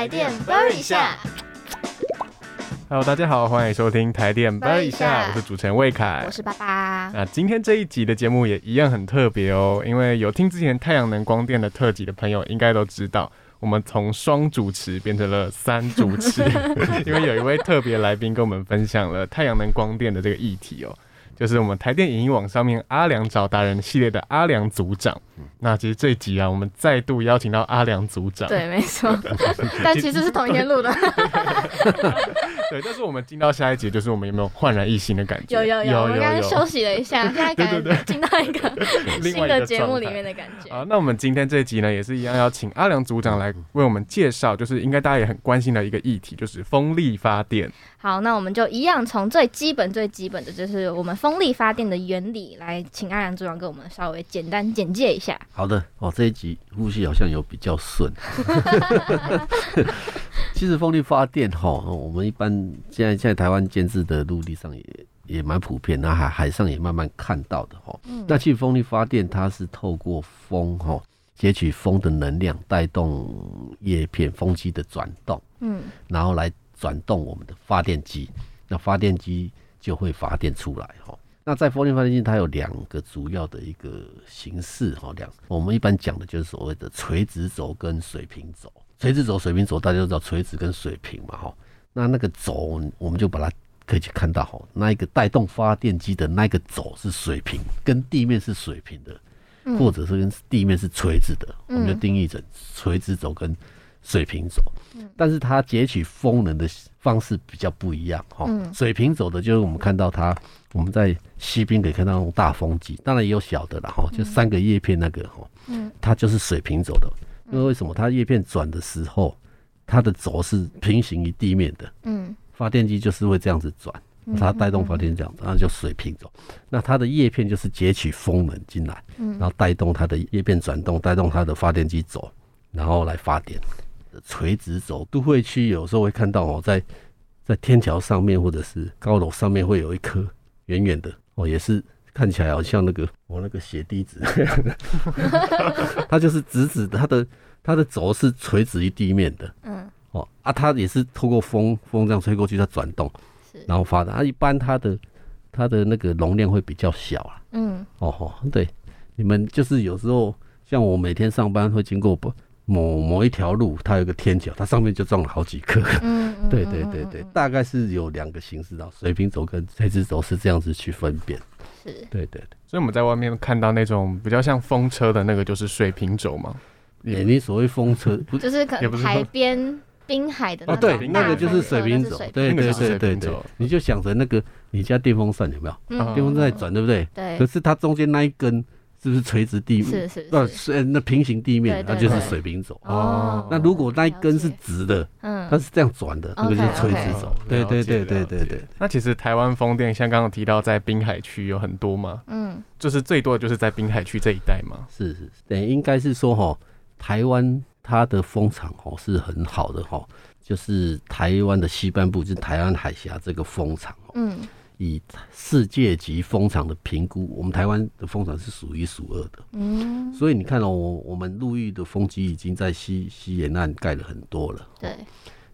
台电啵一下。Hello，大家好，欢迎收听台电啵一下，我是主持人魏凯我。是爸爸。那今天这一集的节目也一样很特别哦，因为有听之前太阳能光电的特辑的朋友，应该都知道，我们从双主持变成了三主持，因为有一位特别来宾跟我们分享了太阳能光电的这个议题哦。就是我们台电影音网上面阿良找达人系列的阿良组长，那其实这一集啊，我们再度邀请到阿良组长，对，没错，但其实是同一天录的。对，但是我们进到下一集，就是我们有没有焕然一新的感觉？有有有，我们刚刚休息了一下，现在感觉进到 一个新的节目里面的感觉。好，那我们今天这一集呢，也是一样要请阿良组长来为我们介绍，就是应该大家也很关心的一个议题，就是风力发电。好，那我们就一样从最基本最基本的，就是我们风力发电的原理，来请阿良组长给我们稍微简单简介一下。好的，哦，这一集呼吸好像有比较顺。其实风力发电哈，哦我们一般现在现在台湾建制的陆地上也也蛮普遍，那海海上也慢慢看到的哈。那其实风力发电它是透过风哈截取风的能量，带动叶片风机的转动，嗯然后来转动我们的发电机，那发电机就会发电出来哈。那在风力发电机，它有两个主要的一个形式哈，两我们一般讲的就是所谓的垂直轴跟水平轴。垂直轴、水平轴大家都知道，垂直跟水平嘛哈。那那个轴，我们就把它可以去看到哈，那一个带动发电机的那个轴是水平，跟地面是水平的，嗯或者是跟地面是垂直的，我们就嗯定义成垂直轴跟水平轴。但是它截取风能的方式比较不一样哈。嗯水平轴的就是我们看到它，我们在西边可以看到那种大风机，当然也有小的了哈，就三个叶片那个哈，嗯它就是水平轴的。因为为什么它叶片转的时候，它的轴是平行于地面的，嗯发电机就是会这样子转，它带动发电机这样子，那就水平轴。那它的叶片就是截取风能进来，嗯然后带动它的叶片转动，带动它的发电机走，然后来发电。垂直轴，都会区有时候会看到哦，在在天桥上面或者是高楼上面会有一颗远远的哦，也是看起来好像那个我那个血滴子，它就是直直的，它的它的轴是垂直于地面的嗯，哦啊，它也是透过风风这样吹过去，它转动，是，然后发的。它一般它的它的那个容量会比较小啊。嗯哦吼，对，你们就是有时候像我每天上班会经过不某某一条路，它有个天桥，它上面就种了好几棵。嗯 嗯，对对对对，大概是有两个形式的，水平轴跟垂直轴是这样子去分辨。是，对对对，所以我们在外面看到那种比较像风车的那个，就是水平轴嘛。诶你所谓风车 不就是可海边滨海的哦，种对，那个就是水平轴，对对那个就是水对对对，你就想着那个你家电风扇有没有？嗯。电风扇在转，对不对？对。可，是它中间那一根是不是垂直地面？是是是，那是呃那平行地面，对对它就是水平走。哦那如果那一根是直的，嗯它是这样转的，那个就是垂直轴。对对对对对对。那其实台湾风电像刚刚提到在滨海区有很多嘛，嗯就是最多的就是在滨海区这一带嘛。是是，对，应该是说哈，台湾它的风场哦是很好的哈，就是台湾的西半部，就是台湾海峡这个风场哦，嗯以世界级风场的评估，我们台湾的风场是数一数二的。嗯，所以你看哦，我我们陆域的风机已经在西西沿岸盖了很多了，对，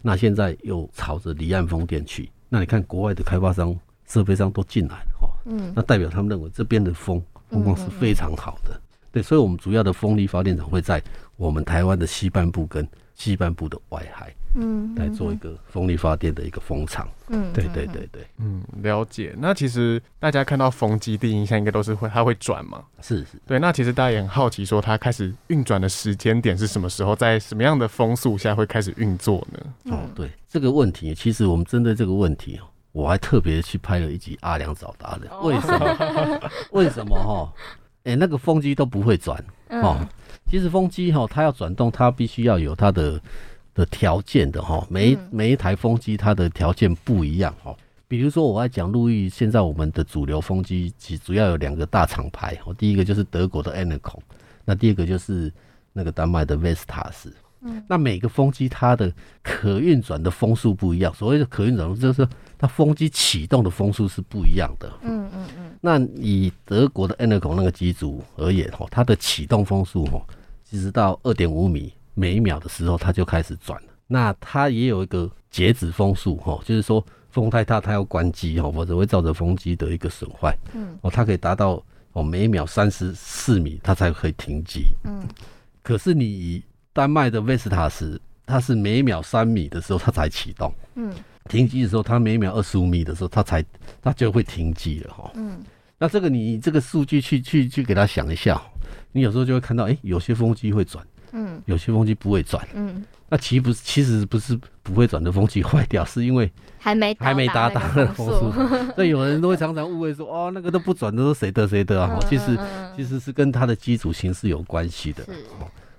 那现在又朝着离岸风电去，那你看国外的开发商、设备商都进来了哈，嗯。那代表他们认为这边的风风光是非常好的。对，所以我们主要的风力发电厂会在我们台湾的西半部跟西半部的外海嗯，来做一个风力发电的一个风场。嗯，对对对对，嗯，了解。那其实大家看到风机第一印象应该都是会它会转嘛。是是。对，那其实大家也很好奇，说它开始运转的时间点是什么时候，在什么样的风速下会开始运作呢？哦，对这个问题，其实我们针对这个问题哦，我还特别去拍了一集阿良找达人。为什么？为什么哈？哎、那个风机都不会转哦。嗯其实风机哈，它要转动，它必须要有它的的条件的哈。每一嗯每一台风机它的条件不一样哈。比如说，我在讲路易，现在我们的主流风机其主要有两个大厂牌，哦，第一个就是德国的 e n e c o n 那第二个就是那个丹麦的 Vestas。嗯那每个风机它的可运转的风速不一样，所谓的可运转就是它风机启动的风速是不一样的。嗯嗯嗯那以德国的 e n e o 那个机组而言，哈，它的启动风速，哈，其实到二点五米每秒的时候，它就开始转了。那它也有一个截止风速哈，就是说风太大它要关机哈，否则会造成风机的一个损坏。嗯哦，它可以达到哦每秒三十四米，它才可以停机。嗯可是你以丹麦的 Vestas，它是每秒三米的时候它才启动，嗯停机的时候它每秒二十五米的时候它才它就会停机了哈。嗯那这个你这个数据去去去给它想一下，你有时候就会看到，哎、有些风机会转，嗯有些风机不会转。嗯，那其实不是，其实不是不会转的风机坏掉，是因为还没还没达到到那个风风速。所以有人都会常常误会说，哦，那个都不转的都谁的谁的啊？其实其实是跟它的基础形式有关系的，是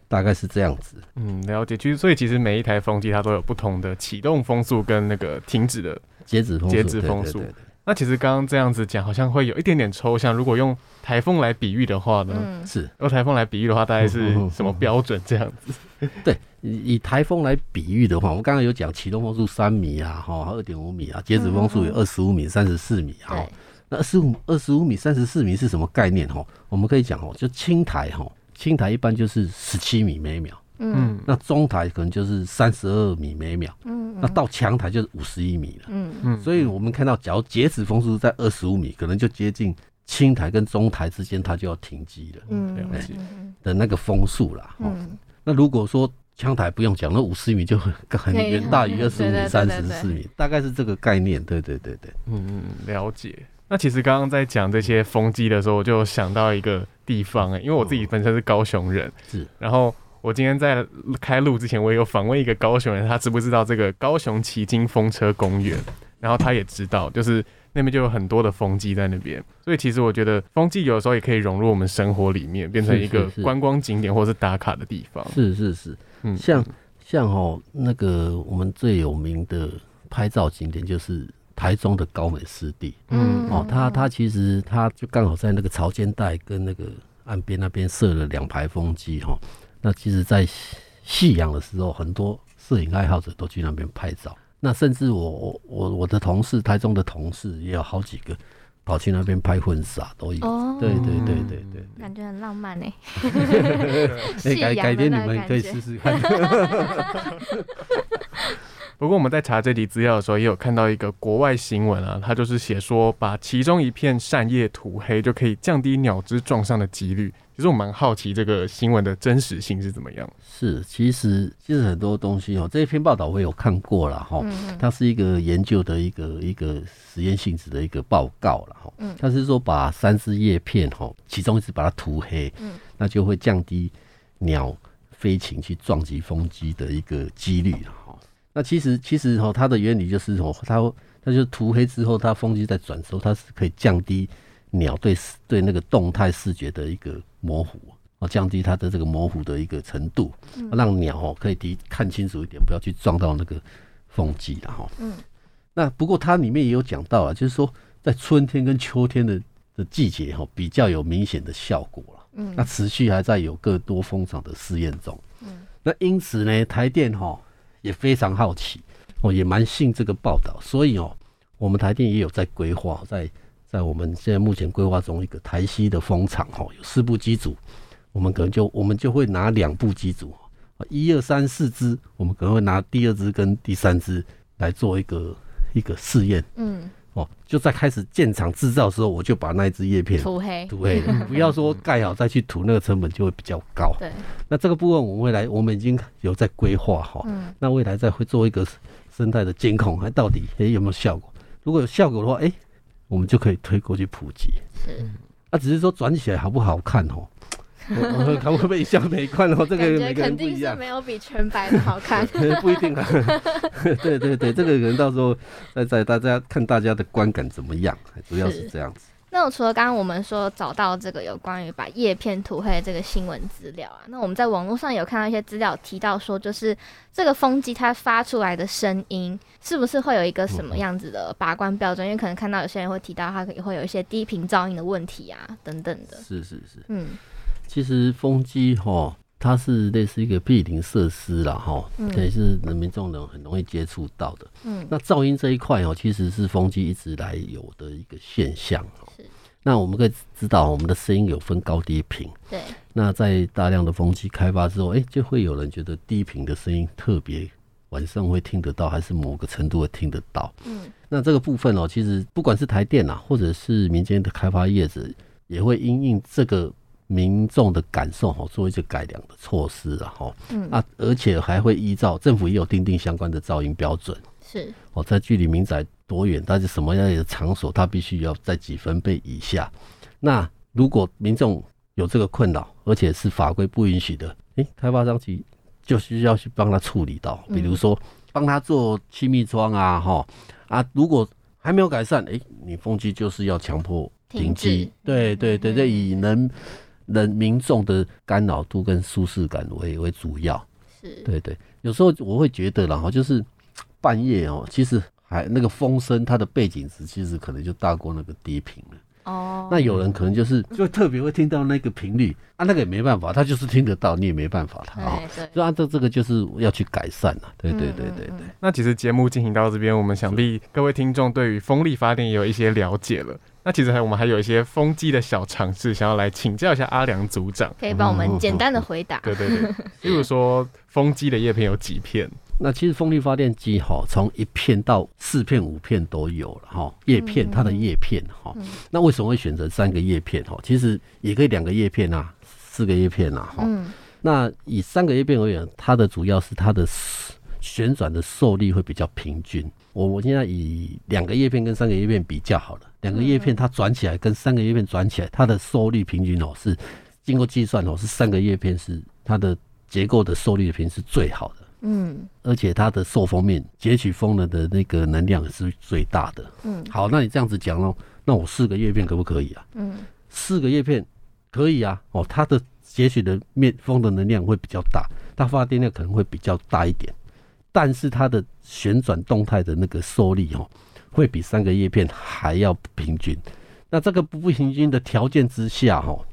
大概是这样子。嗯，了解。其实所以其实每一台风机它都有不同的启动风速跟那个停止的。截止风速，截止风速那其实刚刚这样子讲，好像会有一点点抽象。如果用台风来比喻的话呢，嗯是用台风来比喻的话，大概是 什么标准这样子？对。以以台风来比喻的话，我们刚刚有讲启动风速三米啊，哈，二点五米啊，截止风速有二十五米、三十四米啊。对那二十五二十五米、三十四米是什么概念？哈，我们可以讲哦，就青台哈，轻台一般就是十七米每秒，嗯。嗯。那中台可能就是三十二米每秒，嗯那到强台就是五十一米了。嗯。嗯，所以我们看到，假如截止风速在二十五米，可能就接近轻台跟中台之间，它就要停机了嗯了解。嗯的那个风速啦。哦，嗯。那如果说枪台不用讲，那五十米就很很远大于二十五米、三十四米，大概是这个概念。对对对对，嗯嗯，了解。那其实刚刚在讲这些风机的时候，我就想到一个地方哎、因为我自己本身是高雄人，是然后我今天在开录之前，我也有访问一个高雄人，他知不知道这个高雄旗津风车公园？然后他也知道，就是那边就有很多的风机在那边，所以其实我觉得风机有的时候也可以融入我们生活里面，变成一个观光景点或是打卡的地方。是是是，嗯，像像哦，那个我们最有名的拍照景点就是台中的高美湿地。嗯哦，他他其实他就刚好在那个潮间带跟那个岸边那边设了两排风机哈、那其实，在夕夕阳的时候，很多摄影爱好者都去那边拍照。那甚至我我我我的同事，台中的同事也有好几个跑去那边拍婚纱都有。哦，对对对对对对。感觉很浪漫哎，哎，夕改改天你们可以试试看。不过我们在查这题资料的时候，也有看到一个国外新闻啊，它就是写说，把其中一片扇叶涂黑，就可以降低鸟只撞上的几率。其实我蛮好奇这个新闻的真实性是怎么样。是，其实其实很多东西哦，这一篇报道我有看过了哈。嗯它是一个研究的一个一个实验性质的一个报告了哈。嗯它是说把三只叶片哈，其中一只把它涂黑，嗯那就会降低鸟飞禽去撞击风机的一个几率。那其实其实哈，它的原理就是哦，它它就涂黑之后，它风机在转的时候，它是可以降低鸟对视对那个动态视觉的一个模糊。哦，降低它的这个模糊的一个程度，让鸟哦可以敌看清楚一点，不要去撞到那个风机了哈。嗯，那不过它里面也有讲到啊，就是说在春天跟秋天的的季节哈，比较有明显的效果了。嗯那持续还在有更多风场的试验中。嗯，那因此呢，台电哈也非常好奇，哦，也蛮信这个报道，所以哦，我们台电也有在规划，在在我们现在目前规划中一个台西的风场哈，有四部机组，我们可能就我们就会拿两部机组，一二三四支，我们可能会拿第二支跟第三支来做一个一个试验。嗯，哦，就在开始建厂制造的时候，我就把那一支叶片涂黑，涂黑了，不要说盖好再去涂，那个成本就会比较高。对，那这个部分我们未来我们已经有在规划哈，嗯那未来再会做一个生态的监控，还到底诶、有没有效果？如果有效果的话，诶、我们就可以推过去普及。是，那、只是说转起来好不好看哦？我我看会不会一笑美观哦？这个肯定是没有比全白的好看。不一定啊。对对对，这个可能到时候再再大家看大家的观感怎么样，主要是是这样子。那我除了刚刚我们说找到这个有关于把叶片涂黑这个新闻资料啊，那我们在网络上有看到一些资料提到说，就是这个风机它发出来的声音是不是会有一个什么样子的把关标准？因为可能看到有些人会提到它也会有一些低频噪音的问题啊等等的。是是是。嗯其实风机哈，它是类似一个避邻设施啦哈，嗯也是人民众人很容易接触到的。嗯那噪音这一块哦，其实是风机一直来有的一个现象哦是。那我们可以知道，我们的声音有分高低频。对，那在大量的风机开发之后，哎、就会有人觉得低频的声音特别晚上会听得到，还是某个程度会听得到？嗯那这个部分哦，其实不管是台电啊，或者是民间的开发业者，也会因应这个民众的感受哈，做一些改良的措施啊哈。嗯，啊，而且还会依照政府也有订定相关的噪音标准。是，哦，在距离民宅多远，但是什么样的场所，它必须要在几分贝以下。那如果民众有这个困扰，而且是法规不允许的，诶、开发商其就需要去帮他处理到，比如说帮他做气密窗啊，哈啊，如果还没有改善，诶、你风机就是要强迫停停机止，对对对，嗯。这以人人民众的干扰度跟舒适感为为主要。是，对对，有时候我会觉得啦，哈，就是半夜哦，其实还那个风声，它的背景值其实可能就大过那个低频了。哦，那有人可能就是就特别会听到那个频率啊，那个也没办法，他就是听得到，你也没办法他啊。对对，所以按照这个就是要去改善了。对对对对对。那其实节目进行到这边，我们想必各位听众对于风力发电也有一些了解了。那其实还我们还有一些风机的小尝试，想要来请教一下阿良组长。可以帮我们简单的回答。对对对，例如说风机的叶片有几片？那其实风力发电机哈，从一片到四片、五片都有了哈。叶片它的叶片哈，那为什么会选择三个叶片哈？其实也可以两个叶片啊，四个叶片啊哈。嗯那以三个叶片而言，它的主要是它的旋转的受力会比较平均。我我现在以两个叶片跟三个叶片比较好了，两个叶片它转起来跟三个叶片转起来，它的受力平均哦是经过计算哦是三个叶片是它的结构的受力的平均是最好的。嗯而且它的受风面截取风能的那个能量也是最大的。嗯好，那你这样子讲哦，那我四个叶片可不可以啊？嗯四个叶片可以啊。哦，它的截取的面风的能量会比较大，它发电量可能会比较大一点，但是它的旋转动态的那个受力哦，会比三个叶片还要不平均。那这个不平均的条件之下哦，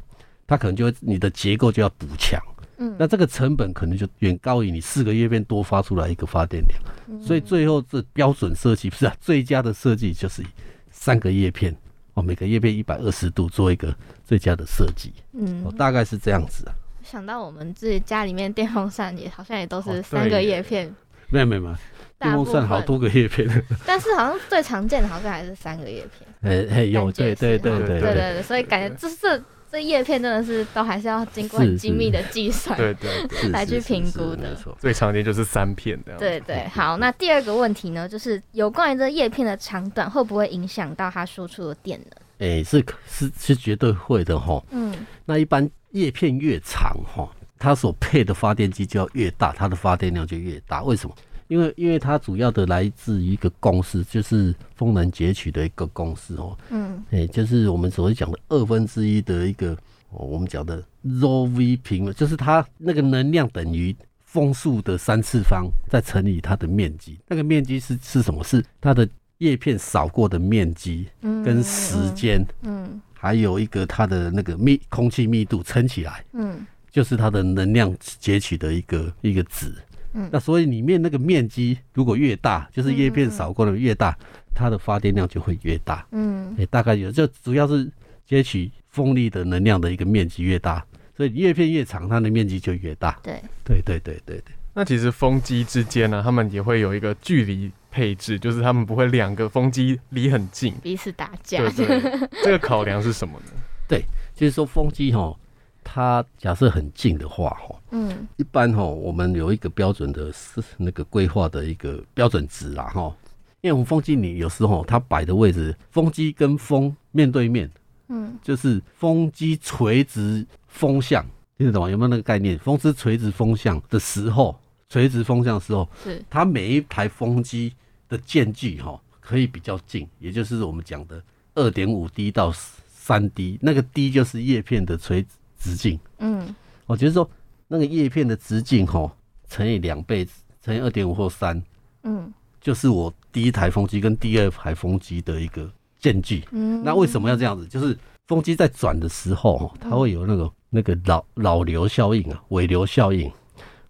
它可能就会你的结构就要补强。嗯，那这个成本可能就远高于你四个叶片多发出来一个发电量，嗯所以最后这标准设计不是啊，最佳的设计就是三个叶片哦，每个叶片一百二十度做一个最佳的设计，嗯哦，，大概是这样子啊。想到我们自己家里面电风扇也好像也都哦是三个叶片，没有没有没有，大部电风扇好多个叶片，但是好像最常见的好像还是三个叶片。哎哎有对对对对对，对对对，所以感觉这这这叶片真的是都还是要经过很精密的计算。对对来去评估的没错。最常见就是三片的。对对，好，那第二个问题呢，就是有关于这叶片的长短会不会影响到它输出的电能？哎、是可是是绝对会的哈。嗯那一般叶片越长哈，它所配的发电机就要越大，它的发电量就越大。为什么？因为因为它主要的来自于一个公式，就是风能截取的一个公式哦。嗯哎、就是我们所谓讲的二分之一的一个，哦、我们讲的 rho v 平，就是它那个能量等于风速的三次方，再乘以它的面积。那个面积是是什么？是它的叶片扫过的面积嗯，跟时间，嗯还有一个它的那个密空气密度乘起来。嗯就是它的能量截取的一个一个值。嗯那所以里面那个面积如果越大，就是叶片扫过的越大，它的发电量就会越大。嗯也、大概有，就主要是截取风力的能量的一个面积越大，所以叶片越长，它的面积就越大。对，对对对对对。那其实风机之间呢，他们也会有一个距离配置，就是他们不会两个风机离很近。彼此打架对。对，这个考量是什么呢？对就是说风机哈，它假设很近的话哈，嗯一般哈，我们有一个标准的是那个规划的一个标准值啦哈。因为我们风机你有时候它摆的位置，风机跟风面对面，嗯就是风机垂直风向，听得懂吗？有没有那个概念？风机垂直风向的时候，垂直风向的时候，是它每一台风机的间距哈可以比较近，也就是我们讲的二点五 D 到三 D，那个 D 就是叶片的垂直径。嗯我觉得说那个叶片的直径哈乘以两倍，乘以二点五或三，嗯就是我第一台风机跟第二台风机的一个间距。嗯，那为什么要这样子？就是风机在转的时候，哈，它会有那个那个老老流效应啊，尾流效应。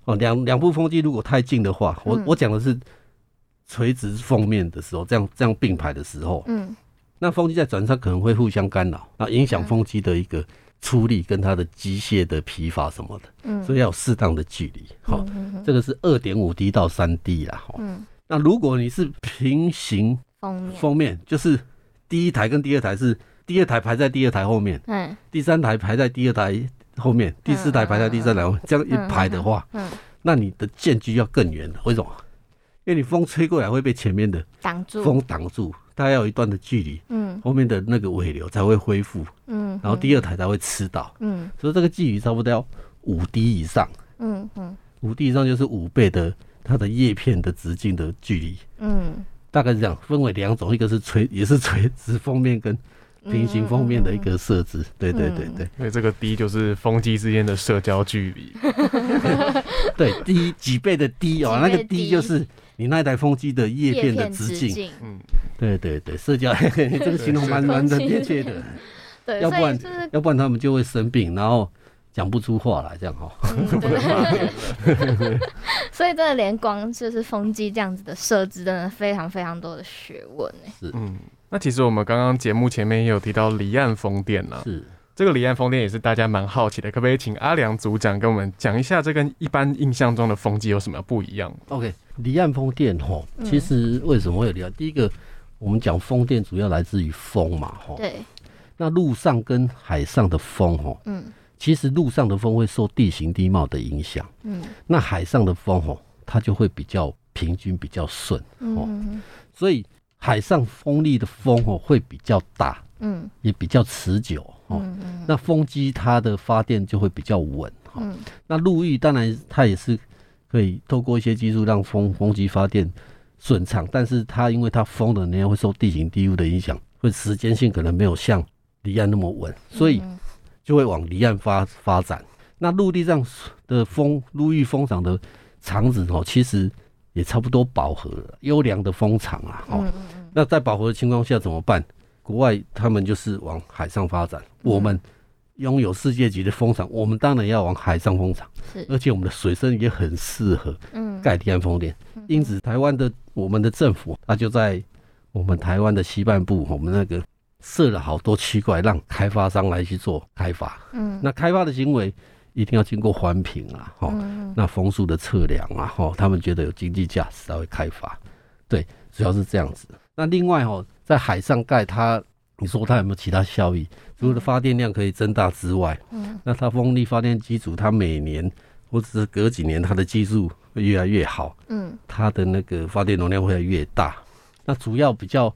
哦，两两部风机如果太近的话，我嗯我讲的是垂直封面的时候，这样这样并排的时候，嗯那风机在转上可能会互相干扰，那影响风机的一个出力跟它的机械的疲乏什么的，嗯，所以要有适当的距离。好、这个是二点五 D 到三 D 啦。哈、嗯，那如果你是平行封面，封面，就是第一台跟第二台是第二台排在第二台后面，嗯第三台排在第二台后面，第四台排在第三台后面，这样一排的话，嗯，那你的间距要更远了。为什么？因为你风吹过来会被前面的挡住，风挡住，大概要有一段的距离，嗯。后面的那个尾流才会恢复，嗯，然后第二台才会吃到，嗯。所以这个距离差不多要五 D 以上，嗯嗯。五 D 以上就是五倍的它的叶片的直径的距离，嗯，大概是这样，分为两种，一个是垂也是垂直封面跟平行封面的一个设置，对对对对。所以这个 D 就是风机之间的社交距离。对，D 几倍的 D 哦，那个几倍的低低就是你那台风机的叶叶片的直径，嗯，对对对，社交 这个形容蛮蛮蛮贴切的，对，要不然就是要不然他们就会生病，然后讲不出话来，这样哈。所以真的连光就是风机这样子的设置，真的非常非常多的学问哎。嗯，那其实我们刚刚节目前面也有提到离岸风电啊，是，这个离岸风电也是大家蛮好奇的，可不可以请阿良组长跟我们讲一下，这跟一般印象中的风机有什么不一样？OK，离岸风电吼，嗯。其实为什么会有离岸？第一个，我们讲风电主要来自于风嘛，吼。对，那陆上跟海上的风吼，嗯。其实陆上的风会受地形地貌的影响，嗯。那海上的风吼，它就会比较平均，比较顺，哦嗯所以海上风力的风吼会比较大，嗯。也比较持久哦。那风机它的发电就会比较稳哈。嗯。那陆域当然它也是可以透过一些技术让风风机发电顺畅，但是它因为它风的能量会受地形地物的影响，会时间性可能没有像离岸那么稳，所以嗯就会往离岸发发展。那陆地上的风陆域风场的场址哦，其实也差不多饱和了，优良的风场啊，哦，那在饱和的情况下怎么办？国外他们就是往海上发展，我们拥有世界级的风场，我们当然要往海上风场，是而且我们的水深也很适合嗯盖离岸风电。因此，台湾的我们的政府，它就在我们台湾的西半部，我们那个设了好多区块，让开发商来去做开发。嗯那开发的行为一定要经过环评啊，哈、嗯那风速的测量啊，哈，他们觉得有经济价值才会开发，对，主要是这样子。那另外哈，在海上盖它，你说它有没有其他效益？除了发电量可以增大之外，嗯那它风力发电机组，它每年或者是隔几年，它的技术会越来越好，嗯它的那个发电容量会越大。那主要比较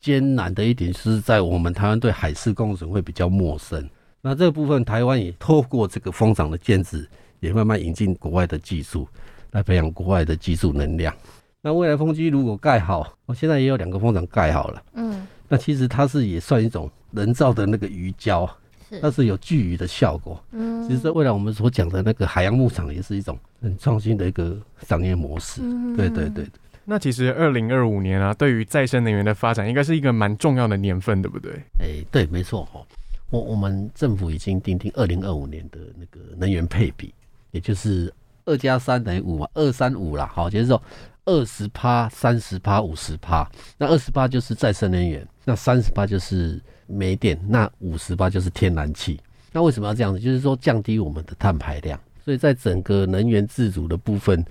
艰难的一点是在我们台湾对海事工程会比较陌生。那这个部分，台湾也透过这个风场的建制，也慢慢引进国外的技术，来培养国外的技术能量。那未来风机如果盖好，我现在也有两个风场盖好了。嗯那其实它是也算一种人造的那个鱼礁，是它是有聚鱼的效果。嗯其实这未来我们所讲的那个海洋牧场，也是一种很创新的一个商业模式。嗯对对对，那其实二零二五年啊，对于再生能源的发展，应该是一个蛮重要的年份，对不对？哎、对，没错哦。我我们政府已经定定二零二五年的那个能源配比，也就是二加三等于五嘛，二三五啦。好，就是说二十趴、三十趴、五十趴。那二十趴就是再生能源，那三十趴就是煤电，那五十趴就是天然气。那为什么要这样子？就是说降低我们的碳排量。所以在整个能源自主的部分，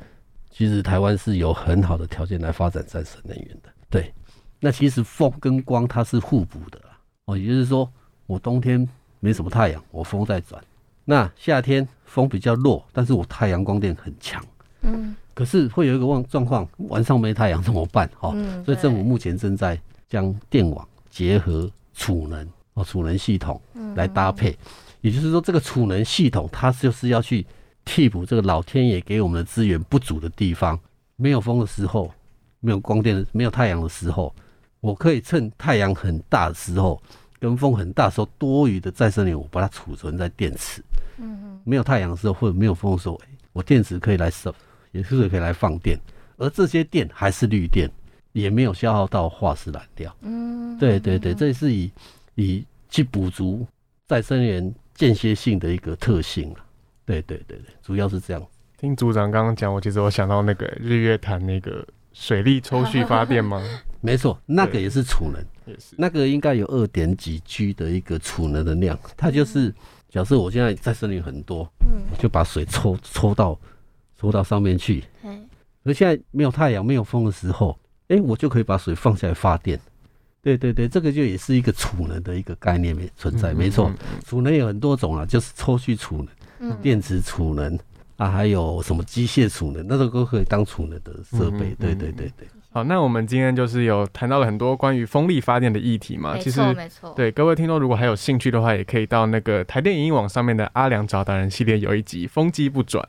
其实台湾是有很好的条件来发展再生能源的。对，那其实风跟光它是互补的啦。哦，也就是说，我冬天没什么太阳，我风在转；那夏天风比较弱，但是我太阳光电很强。嗯可是会有一个状状况，晚上没太阳怎么办？哦，嗯所以政府目前正在将电网结合储能哦，储能系统嗯来搭配。也就是说，这个储能系统它就是要去替补这个老天爷给我们的资源不足的地方。没有风的时候，没有光电的，没有太阳的时候，我可以趁太阳很大的时候，跟风很大的时候，多余的再生能源我把它储存在电池。嗯嗯没有太阳的时候或者没有风的时候，哎我电池可以来收，也是可以来放电，而这些电还是绿电，也没有消耗到化石燃料。嗯对对对，这是以以去补足再生能源间歇性的一个特性了。对对对对，主要是这样。听组长刚刚讲，我其实我想到那个日月潭那个水力抽蓄发电吗？没错，那个也是储能，也是。那个应该有二点几 G 的一个储能的量，它就是假设我现在在森林很多，嗯，就把水抽抽到抽到上面去，嘿，而现在没有太阳、没有风的时候，哎、我就可以把水放下来发电。对对对，这个就也是一个储能的一个概念没存在，嗯没错。储能有很多种啊，就是抽蓄储能、嗯，电池储能啊，还有什么机械储能，那个都可以当储能的设备。对嗯对对对，好，那我们今天就是有谈到了很多关于风力发电的议题嘛。其实没错，对各位听众，如果还有兴趣的话，也可以到那个台电影音网上面的阿良找达人系列有一集风机不转，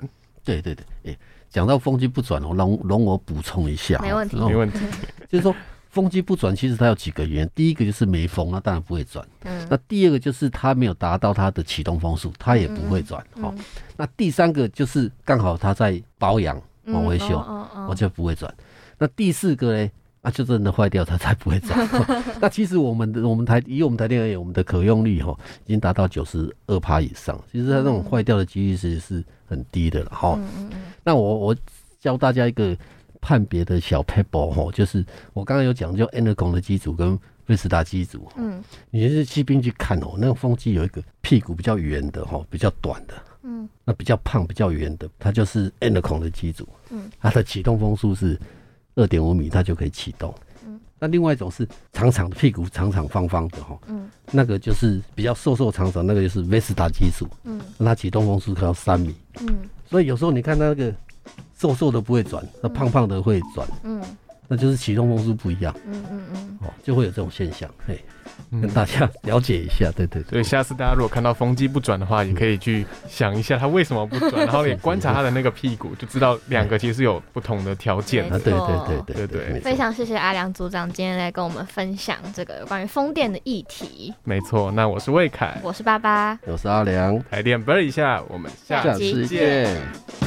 对对对，哎、讲到风机不转哦，容容我补充一下哦，没问题哦没问题。就是说风机不转，其实它有几个原因，第一个就是没风，那当然不会转。嗯，那第二个就是它没有达到它的启动风速，它也不会转。好、嗯那第三个就是刚好它在保养、嗯往维修，哦哦我就不会转。那第四个呢？啊，就真的坏掉，它才不会转。那其实我们的我们台以我们台电而言，我们的可用率哈已经达到九十二趴以上，其实它那种坏掉的几率是是很低的了哈。嗯嗯嗯。那我我教大家一个判别的小 pebble 哈，就是我刚刚有讲，就 Enercon 的机组跟威斯达机组，嗯。你就是骑兵去看哦，那个风机有一个屁股比较圆的哈，比较短的，嗯。那比较胖、比较圆的，它就是 Enercon 的机组，嗯，它的启动风速是二点五米，它就可以启动。嗯，那另外一种是长长的屁股长长方方的哈，嗯。那个就是比较瘦瘦长长，那个就是 Vesta 技术，嗯。那它启动风速可要三米。嗯。所以有时候你看那个瘦瘦的不会转，那胖胖的会转，嗯。那就是启动风速不一样嗯嗯嗯，哦，就会有这种现象，嘿，跟嗯大家了解一下，对对对。所以下次大家如果看到风机不转的话，也可以去想一下它为什么不转，然后也观察它的那个屁股，就知道两个其实有不同的条件。对错对对对对对非常谢谢阿良组长今天来跟我们分享这个有关于风电的议题。没错，那我是魏凯，我是爸爸，我是阿良，台电啵一下，我们下下集次见见。